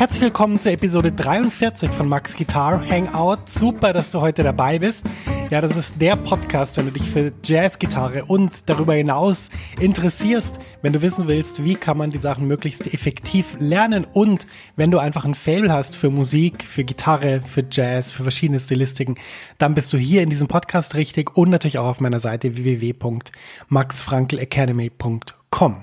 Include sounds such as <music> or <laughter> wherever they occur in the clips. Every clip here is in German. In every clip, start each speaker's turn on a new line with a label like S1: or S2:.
S1: Herzlich willkommen zur Episode 43 von Max Guitar Hangout. Super, dass du heute dabei bist. Ja, das ist der Podcast, wenn du dich für Jazzgitarre und darüber hinaus interessierst, wenn du wissen willst, wie kann man die Sachen möglichst effektiv lernen und wenn du einfach ein Fable hast für Musik, für Gitarre, für Jazz, für verschiedene Stilistiken, dann bist du hier in diesem Podcast richtig und natürlich auch auf meiner Seite www.maxfrankelacademy.com.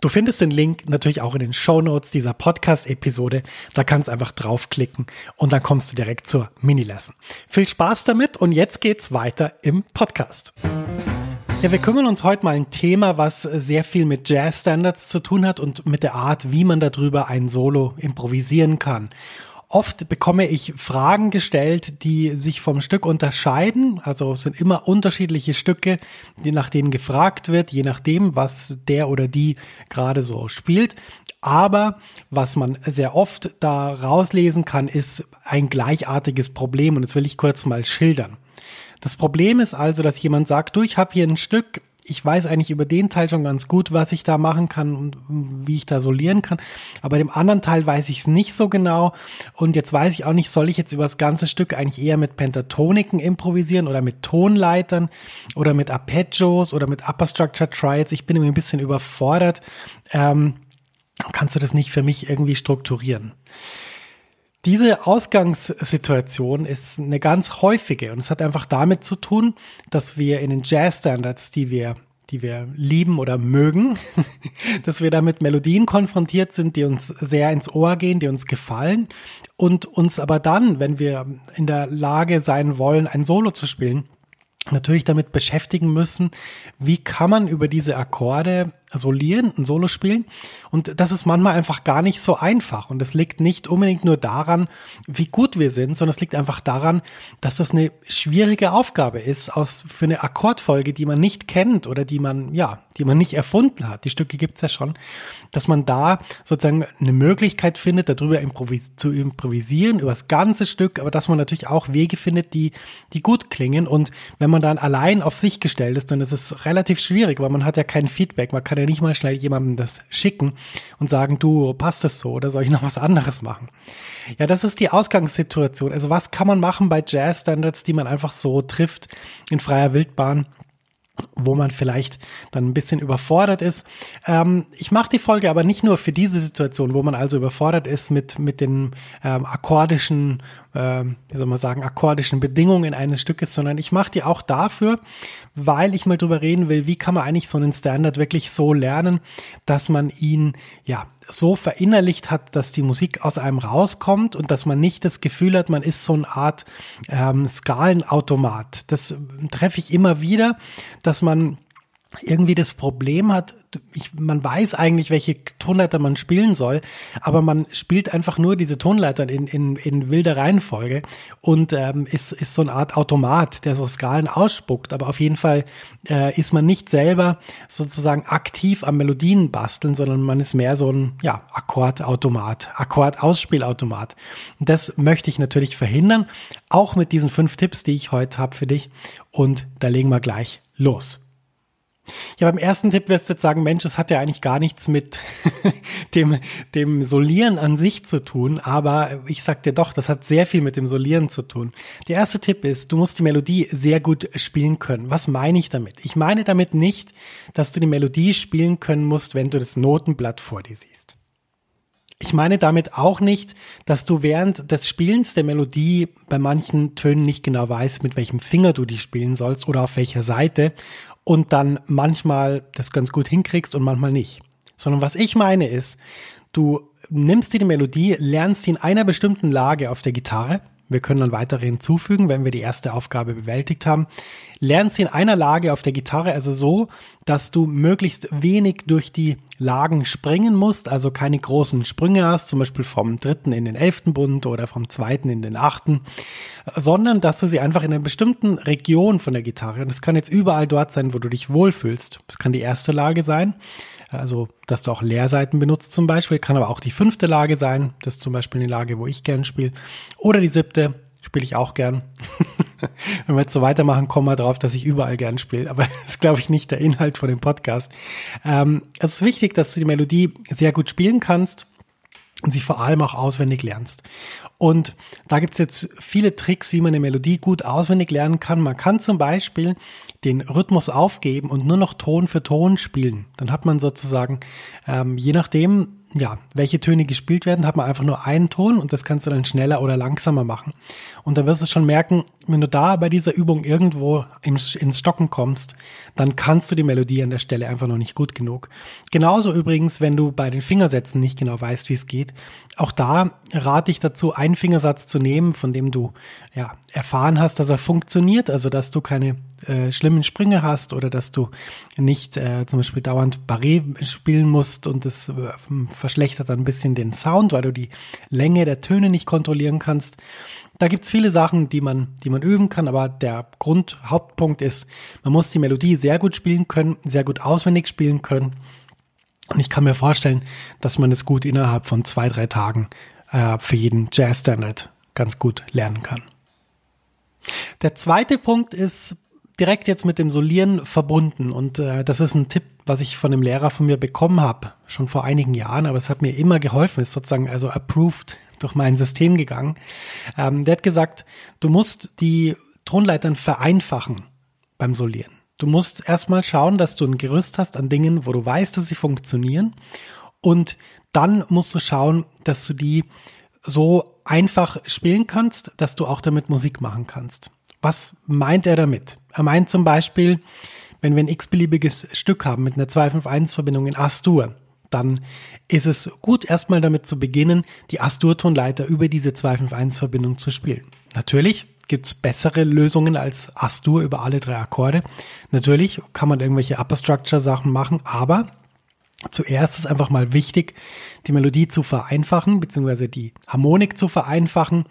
S1: Du findest den Link natürlich auch in den Show Notes dieser Podcast-Episode. Da kannst du einfach draufklicken und dann kommst du direkt zur Mini-Lesson. Viel Spaß damit und jetzt geht's weiter im Podcast. Ja, wir kümmern uns heute mal ein Thema, was sehr viel mit Jazz-Standards zu tun hat und mit der Art, wie man darüber ein Solo improvisieren kann. Oft bekomme ich Fragen gestellt, die sich vom Stück unterscheiden. Also es sind immer unterschiedliche Stücke, die nach denen gefragt wird, je nachdem, was der oder die gerade so spielt. Aber was man sehr oft da rauslesen kann, ist ein gleichartiges Problem und das will ich kurz mal schildern. Das Problem ist also, dass jemand sagt, du, ich habe hier ein Stück, ich weiß eigentlich über den Teil schon ganz gut, was ich da machen kann und wie ich da solieren kann. Aber dem anderen Teil weiß ich es nicht so genau. Und jetzt weiß ich auch nicht, soll ich jetzt über das ganze Stück eigentlich eher mit Pentatoniken improvisieren oder mit Tonleitern oder mit Arpeggios oder mit Upper Structure Triads. Ich bin irgendwie ein bisschen überfordert. Ähm, kannst du das nicht für mich irgendwie strukturieren? Diese Ausgangssituation ist eine ganz häufige und es hat einfach damit zu tun, dass wir in den Jazz-Standards, die wir die wir lieben oder mögen, <laughs> dass wir da mit Melodien konfrontiert sind, die uns sehr ins Ohr gehen, die uns gefallen und uns aber dann, wenn wir in der Lage sein wollen, ein Solo zu spielen, natürlich damit beschäftigen müssen, wie kann man über diese Akkorde solieren, ein Solo spielen. Und das ist manchmal einfach gar nicht so einfach. Und es liegt nicht unbedingt nur daran, wie gut wir sind, sondern es liegt einfach daran, dass das eine schwierige Aufgabe ist aus, für eine Akkordfolge, die man nicht kennt oder die man, ja, die man nicht erfunden hat. Die Stücke gibt's ja schon, dass man da sozusagen eine Möglichkeit findet, darüber improvis zu improvisieren, über das ganze Stück, aber dass man natürlich auch Wege findet, die, die gut klingen. Und wenn man dann allein auf sich gestellt ist, dann ist es relativ schwierig, weil man hat ja kein Feedback, man kann kann ja nicht mal schnell jemandem das schicken und sagen, du, passt das so oder soll ich noch was anderes machen? Ja, das ist die Ausgangssituation. Also was kann man machen bei Jazz-Standards, die man einfach so trifft in freier Wildbahn? wo man vielleicht dann ein bisschen überfordert ist. Ähm, ich mache die Folge aber nicht nur für diese Situation, wo man also überfordert ist mit, mit den ähm, akkordischen, äh, wie soll man sagen, akkordischen Bedingungen eines Stückes, sondern ich mache die auch dafür, weil ich mal drüber reden will, wie kann man eigentlich so einen Standard wirklich so lernen, dass man ihn, ja, so verinnerlicht hat, dass die Musik aus einem rauskommt und dass man nicht das Gefühl hat, man ist so eine Art ähm, Skalenautomat. Das treffe ich immer wieder, dass man irgendwie das Problem hat, ich, man weiß eigentlich, welche Tonleiter man spielen soll, aber man spielt einfach nur diese Tonleitern in, in, in wilder Reihenfolge und ähm, ist, ist so eine Art Automat, der so Skalen ausspuckt. Aber auf jeden Fall äh, ist man nicht selber sozusagen aktiv am Melodien basteln, sondern man ist mehr so ein ja, Akkordautomat, Akkordausspielautomat. Das möchte ich natürlich verhindern, auch mit diesen fünf Tipps, die ich heute habe für dich. Und da legen wir gleich los. Ja, beim ersten Tipp wirst du jetzt sagen, Mensch, das hat ja eigentlich gar nichts mit <laughs> dem, dem Solieren an sich zu tun, aber ich sag dir doch, das hat sehr viel mit dem Solieren zu tun. Der erste Tipp ist, du musst die Melodie sehr gut spielen können. Was meine ich damit? Ich meine damit nicht, dass du die Melodie spielen können musst, wenn du das Notenblatt vor dir siehst. Ich meine damit auch nicht, dass du während des Spielens der Melodie bei manchen Tönen nicht genau weißt, mit welchem Finger du die spielen sollst oder auf welcher Seite und dann manchmal das ganz gut hinkriegst und manchmal nicht. Sondern was ich meine ist, du nimmst dir die Melodie, lernst sie in einer bestimmten Lage auf der Gitarre, wir können dann weitere hinzufügen, wenn wir die erste Aufgabe bewältigt haben. Lernst sie in einer Lage auf der Gitarre, also so, dass du möglichst wenig durch die Lagen springen musst, also keine großen Sprünge hast, zum Beispiel vom dritten in den elften Bund oder vom zweiten in den achten, sondern dass du sie einfach in einer bestimmten Region von der Gitarre, und das kann jetzt überall dort sein, wo du dich wohlfühlst, das kann die erste Lage sein, also, dass du auch Leerseiten benutzt zum Beispiel, kann aber auch die fünfte Lage sein. Das ist zum Beispiel eine Lage, wo ich gern spiele. Oder die siebte, spiele ich auch gern. <laughs> Wenn wir jetzt so weitermachen, kommen wir drauf, dass ich überall gern spiele. Aber <laughs> das ist, glaube ich, nicht der Inhalt von dem Podcast. Ähm, es ist wichtig, dass du die Melodie sehr gut spielen kannst und sie vor allem auch auswendig lernst. Und da gibt's jetzt viele Tricks, wie man eine Melodie gut auswendig lernen kann. Man kann zum Beispiel den Rhythmus aufgeben und nur noch Ton für Ton spielen. Dann hat man sozusagen, ähm, je nachdem, ja, welche Töne gespielt werden, hat man einfach nur einen Ton und das kannst du dann schneller oder langsamer machen. Und da wirst du schon merken, wenn du da bei dieser Übung irgendwo ins, Stocken kommst, dann kannst du die Melodie an der Stelle einfach noch nicht gut genug. Genauso übrigens, wenn du bei den Fingersätzen nicht genau weißt, wie es geht. Auch da rate ich dazu, einen Fingersatz zu nehmen, von dem du ja, erfahren hast, dass er funktioniert, also dass du keine äh, schlimmen Sprünge hast oder dass du nicht äh, zum Beispiel dauernd Barré spielen musst und das äh, verschlechtert ein bisschen den Sound, weil du die Länge der Töne nicht kontrollieren kannst. Da gibt's viele Sachen, die man, die man üben kann, aber der Grundhauptpunkt ist, man muss die Melodie sehr gut spielen können, sehr gut auswendig spielen können. Und ich kann mir vorstellen, dass man es gut innerhalb von zwei, drei Tagen äh, für jeden Jazz-Standard ganz gut lernen kann. Der zweite Punkt ist direkt jetzt mit dem Solieren verbunden und äh, das ist ein Tipp, was ich von einem Lehrer von mir bekommen habe, schon vor einigen Jahren, aber es hat mir immer geholfen, ist sozusagen also approved durch mein System gegangen. Ähm, der hat gesagt, du musst die Tonleitern vereinfachen beim Solieren. Du musst erstmal schauen, dass du ein Gerüst hast an Dingen, wo du weißt, dass sie funktionieren. Und dann musst du schauen, dass du die so einfach spielen kannst, dass du auch damit Musik machen kannst. Was meint er damit? Er meint zum Beispiel, wenn wir ein x-beliebiges Stück haben mit einer 251-Verbindung in Astur, dann ist es gut, erstmal damit zu beginnen, die Astur-Tonleiter über diese 251-Verbindung zu spielen. Natürlich gibt's bessere Lösungen als Astur über alle drei Akkorde. Natürlich kann man irgendwelche Upper Structure Sachen machen, aber zuerst ist einfach mal wichtig, die Melodie zu vereinfachen, beziehungsweise die Harmonik zu vereinfachen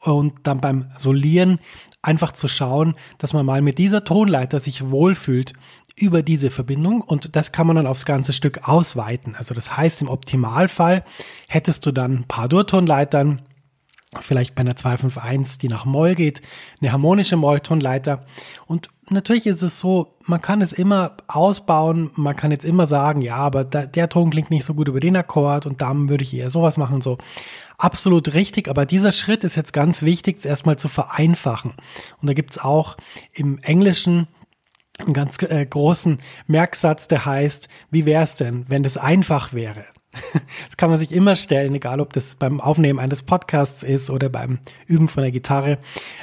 S1: und dann beim Solieren einfach zu schauen, dass man mal mit dieser Tonleiter sich wohlfühlt über diese Verbindung und das kann man dann aufs ganze Stück ausweiten. Also das heißt, im Optimalfall hättest du dann ein paar Durtonleitern, vielleicht bei einer 251, die nach Moll geht, eine harmonische Molltonleiter. Und natürlich ist es so, man kann es immer ausbauen, man kann jetzt immer sagen, ja, aber da, der Ton klingt nicht so gut über den Akkord und da würde ich eher sowas machen und so. Absolut richtig, aber dieser Schritt ist jetzt ganz wichtig, es erstmal zu vereinfachen. Und da gibt's auch im Englischen einen ganz äh, großen Merksatz, der heißt, wie wäre es denn, wenn das einfach wäre? Das kann man sich immer stellen, egal ob das beim Aufnehmen eines Podcasts ist oder beim Üben von der Gitarre.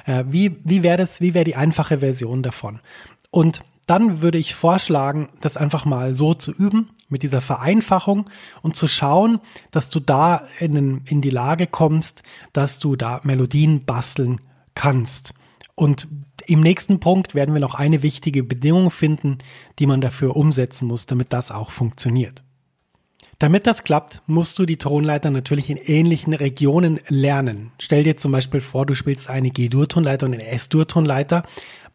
S1: Äh, wie wie wäre das, wie wäre die einfache Version davon? Und dann würde ich vorschlagen, das einfach mal so zu üben, mit dieser Vereinfachung und zu schauen, dass du da in, in die Lage kommst, dass du da Melodien basteln kannst. Und im nächsten Punkt werden wir noch eine wichtige Bedingung finden, die man dafür umsetzen muss, damit das auch funktioniert. Damit das klappt, musst du die Tonleiter natürlich in ähnlichen Regionen lernen. Stell dir zum Beispiel vor, du spielst eine G-Dur-Tonleiter und eine S-Dur-Tonleiter.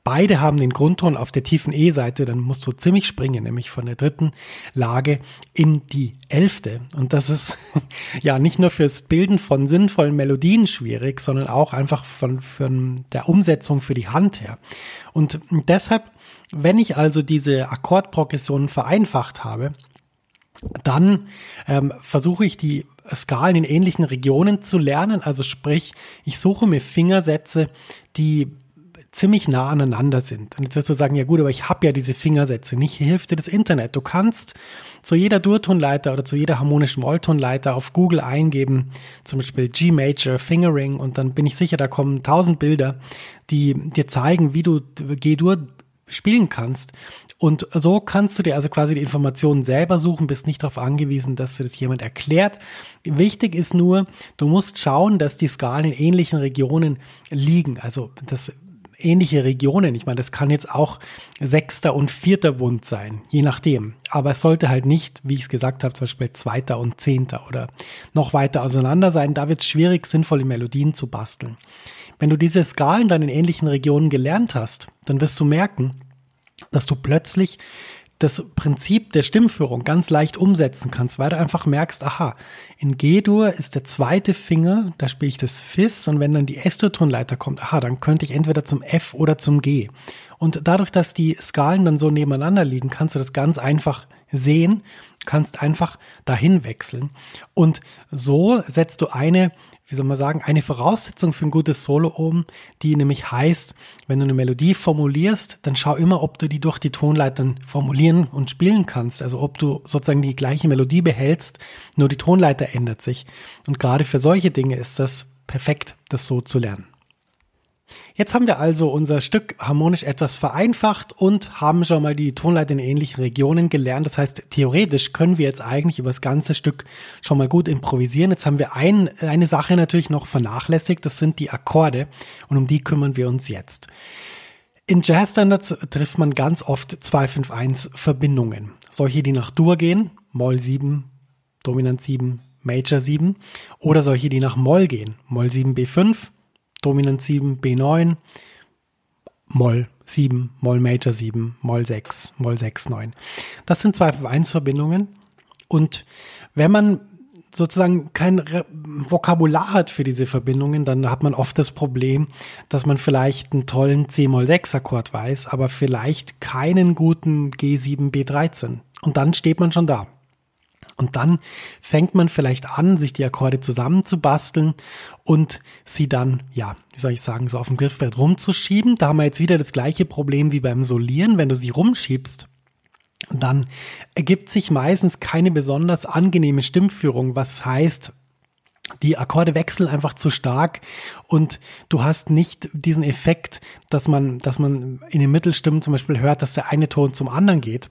S1: beide haben den Grundton auf der tiefen E-Seite, dann musst du ziemlich springen, nämlich von der dritten Lage in die elfte. Und das ist <laughs> ja nicht nur fürs Bilden von sinnvollen Melodien schwierig, sondern auch einfach von, von der Umsetzung für die Hand her. Und deshalb, wenn ich also diese Akkordprogressionen vereinfacht habe, dann ähm, versuche ich die Skalen in ähnlichen Regionen zu lernen. Also sprich, ich suche mir Fingersätze, die ziemlich nah aneinander sind. Und jetzt wirst du sagen, ja gut, aber ich habe ja diese Fingersätze nicht. Hier hilft dir das Internet. Du kannst zu jeder Durtonleiter oder zu jeder harmonischen Molltonleiter auf Google eingeben, zum Beispiel G Major Fingering und dann bin ich sicher, da kommen tausend Bilder, die dir zeigen, wie du G-Dur spielen kannst. Und so kannst du dir also quasi die Informationen selber suchen, bist nicht darauf angewiesen, dass dir das jemand erklärt. Wichtig ist nur, du musst schauen, dass die Skalen in ähnlichen Regionen liegen. Also das ähnliche Regionen. Ich meine, das kann jetzt auch sechster und vierter Bund sein, je nachdem. Aber es sollte halt nicht, wie ich es gesagt habe, zum Beispiel zweiter und zehnter oder noch weiter auseinander sein. Da wird es schwierig, sinnvolle Melodien zu basteln. Wenn du diese Skalen dann in ähnlichen Regionen gelernt hast, dann wirst du merken, dass du plötzlich das Prinzip der Stimmführung ganz leicht umsetzen kannst, weil du einfach merkst, aha, in G-Dur ist der zweite Finger, da spiele ich das Fis und wenn dann die S-Dur-Tonleiter kommt, aha, dann könnte ich entweder zum F oder zum G. Und dadurch, dass die Skalen dann so nebeneinander liegen, kannst du das ganz einfach sehen, kannst einfach dahin wechseln. Und so setzt du eine wie soll man sagen, eine Voraussetzung für ein gutes Solo um, die nämlich heißt, wenn du eine Melodie formulierst, dann schau immer, ob du die durch die Tonleitern formulieren und spielen kannst. Also ob du sozusagen die gleiche Melodie behältst, nur die Tonleiter ändert sich. Und gerade für solche Dinge ist das perfekt, das so zu lernen. Jetzt haben wir also unser Stück harmonisch etwas vereinfacht und haben schon mal die Tonleiter in ähnlichen Regionen gelernt. Das heißt, theoretisch können wir jetzt eigentlich über das ganze Stück schon mal gut improvisieren. Jetzt haben wir ein, eine Sache natürlich noch vernachlässigt, das sind die Akkorde und um die kümmern wir uns jetzt. In Jazzstandards trifft man ganz oft 251 Verbindungen. Solche, die nach Dur gehen, Moll 7, Dominant 7, Major 7 oder solche, die nach Moll gehen, Moll 7 B5, Dominant 7, B9, Moll 7, Moll Major 7, Moll 6, Moll 6, 9. Das sind zwei 1 Verbindungen. Und wenn man sozusagen kein Re Vokabular hat für diese Verbindungen, dann hat man oft das Problem, dass man vielleicht einen tollen C-Moll-6-Akkord weiß, aber vielleicht keinen guten G7, B13. Und dann steht man schon da. Und dann fängt man vielleicht an, sich die Akkorde zusammenzubasteln und sie dann, ja, wie soll ich sagen, so auf dem Griffbrett rumzuschieben. Da haben wir jetzt wieder das gleiche Problem wie beim Solieren. Wenn du sie rumschiebst, dann ergibt sich meistens keine besonders angenehme Stimmführung, was heißt, die Akkorde wechseln einfach zu stark und du hast nicht diesen Effekt, dass man, dass man in den Mittelstimmen zum Beispiel hört, dass der eine Ton zum anderen geht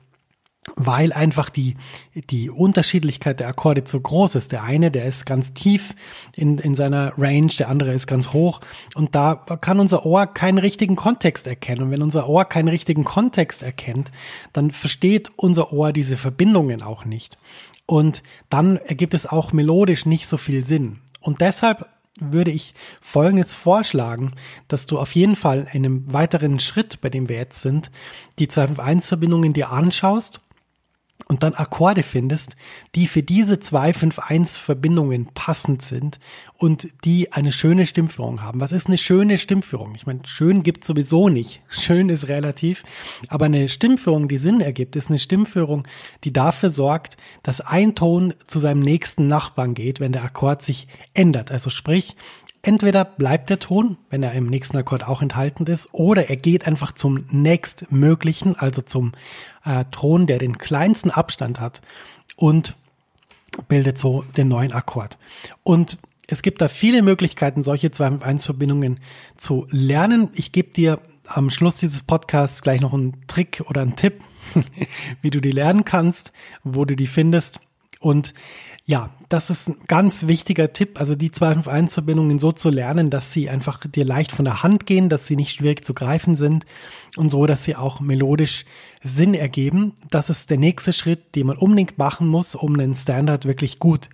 S1: weil einfach die, die Unterschiedlichkeit der Akkorde zu groß ist. Der eine, der ist ganz tief in, in seiner Range, der andere ist ganz hoch. Und da kann unser Ohr keinen richtigen Kontext erkennen. Und wenn unser Ohr keinen richtigen Kontext erkennt, dann versteht unser Ohr diese Verbindungen auch nicht. Und dann ergibt es auch melodisch nicht so viel Sinn. Und deshalb würde ich Folgendes vorschlagen, dass du auf jeden Fall in einem weiteren Schritt, bei dem wir jetzt sind, die 251-Verbindungen dir anschaust und dann Akkorde findest, die für diese 251-Verbindungen passend sind und die eine schöne Stimmführung haben. Was ist eine schöne Stimmführung? Ich meine, schön gibt sowieso nicht. <laughs> Schön ist relativ. Aber eine Stimmführung, die Sinn ergibt, ist eine Stimmführung, die dafür sorgt, dass ein Ton zu seinem nächsten Nachbarn geht, wenn der Akkord sich ändert. Also sprich, entweder bleibt der Ton, wenn er im nächsten Akkord auch enthalten ist, oder er geht einfach zum nächstmöglichen, also zum äh, Ton, der den kleinsten Abstand hat und bildet so den neuen Akkord. Und es gibt da viele Möglichkeiten, solche 2-1-Verbindungen zu lernen. Ich gebe dir am Schluss dieses Podcasts gleich noch einen Trick oder einen Tipp, <laughs> wie du die lernen kannst, wo du die findest. Und ja, das ist ein ganz wichtiger Tipp, also die 251-Verbindungen so zu lernen, dass sie einfach dir leicht von der Hand gehen, dass sie nicht schwierig zu greifen sind und so, dass sie auch melodisch Sinn ergeben. Das ist der nächste Schritt, den man unbedingt machen muss, um einen Standard wirklich gut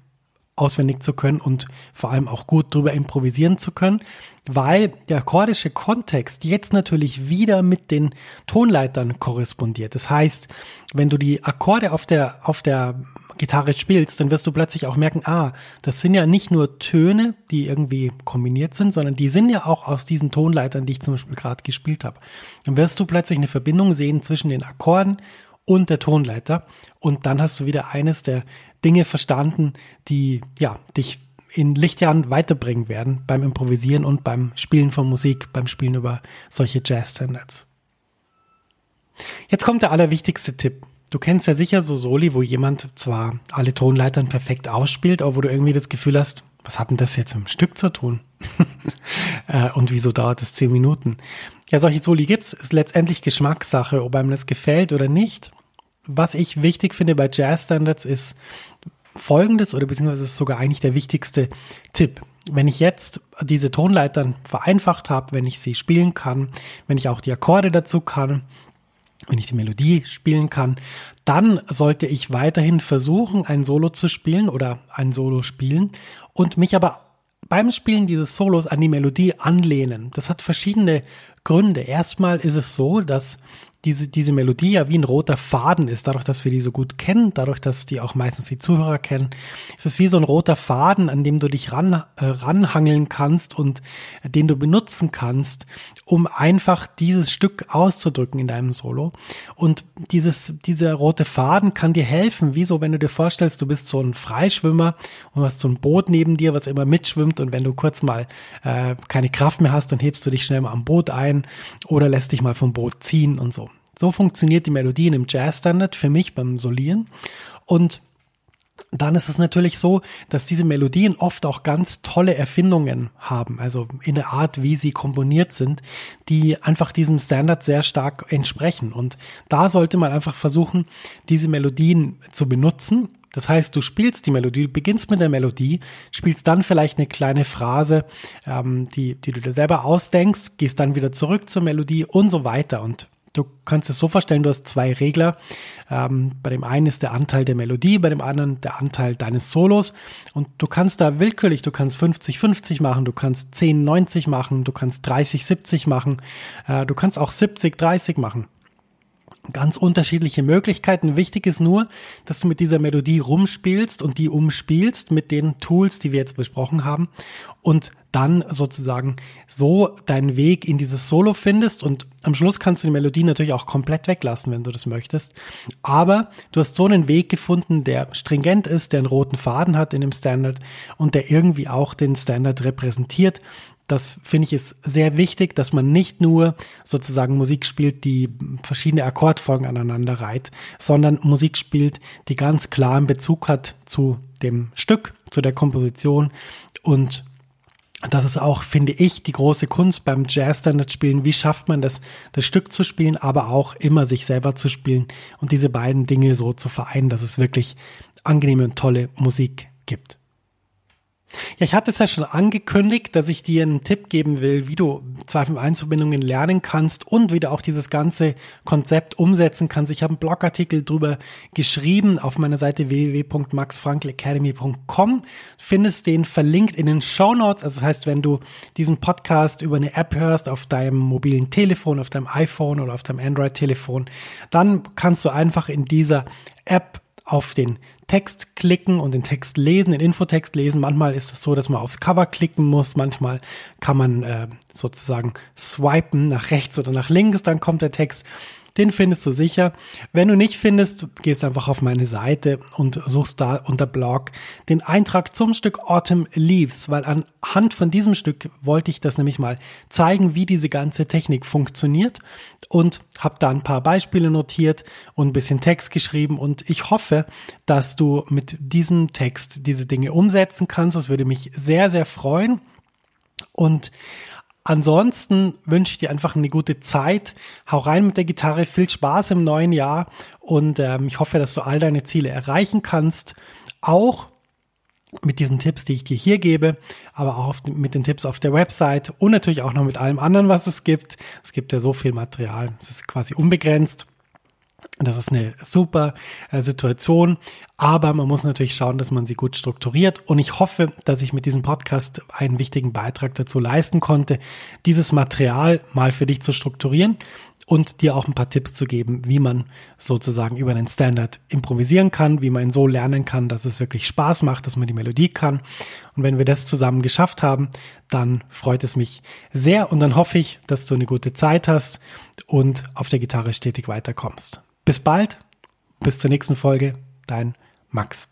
S1: auswendig zu können und vor allem auch gut drüber improvisieren zu können, weil der akkordische Kontext jetzt natürlich wieder mit den Tonleitern korrespondiert. Das heißt, wenn du die Akkorde auf der, auf der Gitarre spielst, dann wirst du plötzlich auch merken, ah, das sind ja nicht nur Töne, die irgendwie kombiniert sind, sondern die sind ja auch aus diesen Tonleitern, die ich zum Beispiel gerade gespielt habe. Dann wirst du plötzlich eine Verbindung sehen zwischen den Akkorden und der Tonleiter und dann hast du wieder eines der Dinge verstanden, die ja dich in Lichtjahren weiterbringen werden beim Improvisieren und beim Spielen von Musik, beim Spielen über solche Jazz-Standards. Jetzt kommt der allerwichtigste Tipp. Du kennst ja sicher so Soli, wo jemand zwar alle Tonleitern perfekt ausspielt, aber wo du irgendwie das Gefühl hast, was hat denn das jetzt im Stück zu tun? <laughs> Äh, und wieso dauert das zehn Minuten? Ja, solche Soli gibt's. Ist letztendlich Geschmackssache, ob einem das gefällt oder nicht. Was ich wichtig finde bei Jazz-Standards ist, folgendes oder beziehungsweise ist sogar eigentlich der wichtigste Tipp. Wenn ich jetzt diese Tonleitern vereinfacht habe, wenn ich sie spielen kann, wenn ich auch die Akkorde dazu kann, wenn ich die Melodie spielen kann, dann sollte ich weiterhin versuchen, ein Solo zu spielen oder ein Solo spielen und mich aber beim Spielen dieses Solos an die Melodie anlehnen. Das hat verschiedene Gründe. Erstmal ist es so, dass diese, diese Melodie ja wie ein roter Faden ist, dadurch, dass wir die so gut kennen, dadurch, dass die auch meistens die Zuhörer kennen, ist es wie so ein roter Faden, an dem du dich ran, äh, ranhangeln kannst und äh, den du benutzen kannst, um einfach dieses Stück auszudrücken in deinem Solo. Und dieses, dieser rote Faden kann dir helfen, wie so, wenn du dir vorstellst, du bist so ein Freischwimmer und hast so ein Boot neben dir, was immer mitschwimmt und wenn du kurz mal äh, keine Kraft mehr hast, dann hebst du dich schnell mal am Boot ein oder lässt dich mal vom Boot ziehen und so. So funktioniert die Melodie einem Jazz-Standard für mich beim Solieren. Und dann ist es natürlich so, dass diese Melodien oft auch ganz tolle Erfindungen haben, also in der Art, wie sie komponiert sind, die einfach diesem Standard sehr stark entsprechen. Und da sollte man einfach versuchen, diese Melodien zu benutzen. Das heißt, du spielst die Melodie, beginnst mit der Melodie, spielst dann vielleicht eine kleine Phrase, ähm, die, die du dir selber ausdenkst, gehst dann wieder zurück zur Melodie und so weiter. Und Du kannst es so vorstellen, du hast zwei Regler. Ähm, bei dem einen ist der Anteil der Melodie, bei dem anderen der Anteil deines Solos. Und du kannst da willkürlich, du kannst 50-50 machen, du kannst 10-90 machen, du kannst 30-70 machen, äh, du kannst auch 70-30 machen ganz unterschiedliche Möglichkeiten. Wichtig ist nur, dass du mit dieser Melodie rumspielst und die umspielst mit den Tools, die wir jetzt besprochen haben und dann sozusagen so deinen Weg in dieses Solo findest und am Schluss kannst du die Melodie natürlich auch komplett weglassen, wenn du das möchtest. Aber du hast so einen Weg gefunden, der stringent ist, der einen roten Faden hat in dem Standard und der irgendwie auch den Standard repräsentiert, das finde ich ist sehr wichtig, dass man nicht nur sozusagen Musik spielt, die verschiedene Akkordfolgen aneinander reiht, sondern Musik spielt, die ganz klar einen Bezug hat zu dem Stück, zu der Komposition und das ist auch, finde ich, die große Kunst beim Jazz-Standard-Spielen. Wie schafft man das, das Stück zu spielen, aber auch immer sich selber zu spielen und diese beiden Dinge so zu vereinen, dass es wirklich angenehme und tolle Musik gibt. Ja, ich hatte es ja schon angekündigt, dass ich dir einen Tipp geben will, wie du 251-Verbindungen lernen kannst und wie du auch dieses ganze Konzept umsetzen kannst. Ich habe einen Blogartikel drüber geschrieben auf meiner Seite www.maxfrankelacademy.com. Findest den verlinkt in den Show Notes. Also das heißt, wenn du diesen Podcast über eine App hörst, auf deinem mobilen Telefon, auf deinem iPhone oder auf deinem Android-Telefon, dann kannst du einfach in dieser App auf den Text klicken und den Text lesen, den Infotext lesen. Manchmal ist es so, dass man aufs Cover klicken muss. Manchmal kann man äh, sozusagen swipen nach rechts oder nach links, dann kommt der Text. Den findest du sicher. Wenn du nicht findest, gehst einfach auf meine Seite und suchst da unter Blog den Eintrag zum Stück Autumn Leaves, weil anhand von diesem Stück wollte ich das nämlich mal zeigen, wie diese ganze Technik funktioniert und habe da ein paar Beispiele notiert und ein bisschen Text geschrieben und ich hoffe, dass du mit diesem Text diese Dinge umsetzen kannst. Das würde mich sehr, sehr freuen. Und Ansonsten wünsche ich dir einfach eine gute Zeit. Hau rein mit der Gitarre, viel Spaß im neuen Jahr und ähm, ich hoffe, dass du all deine Ziele erreichen kannst. Auch mit diesen Tipps, die ich dir hier gebe, aber auch mit den Tipps auf der Website und natürlich auch noch mit allem anderen, was es gibt. Es gibt ja so viel Material. Es ist quasi unbegrenzt. Das ist eine super äh, Situation, aber man muss natürlich schauen, dass man sie gut strukturiert. Und ich hoffe, dass ich mit diesem Podcast einen wichtigen Beitrag dazu leisten konnte, dieses Material mal für dich zu strukturieren und dir auch ein paar Tipps zu geben, wie man sozusagen über den Standard improvisieren kann, wie man ihn so lernen kann, dass es wirklich Spaß macht, dass man die Melodie kann. Und wenn wir das zusammen geschafft haben, dann freut es mich sehr und dann hoffe ich, dass du eine gute Zeit hast und auf der Gitarre stetig weiterkommst. Bis bald, bis zur nächsten Folge, dein Max.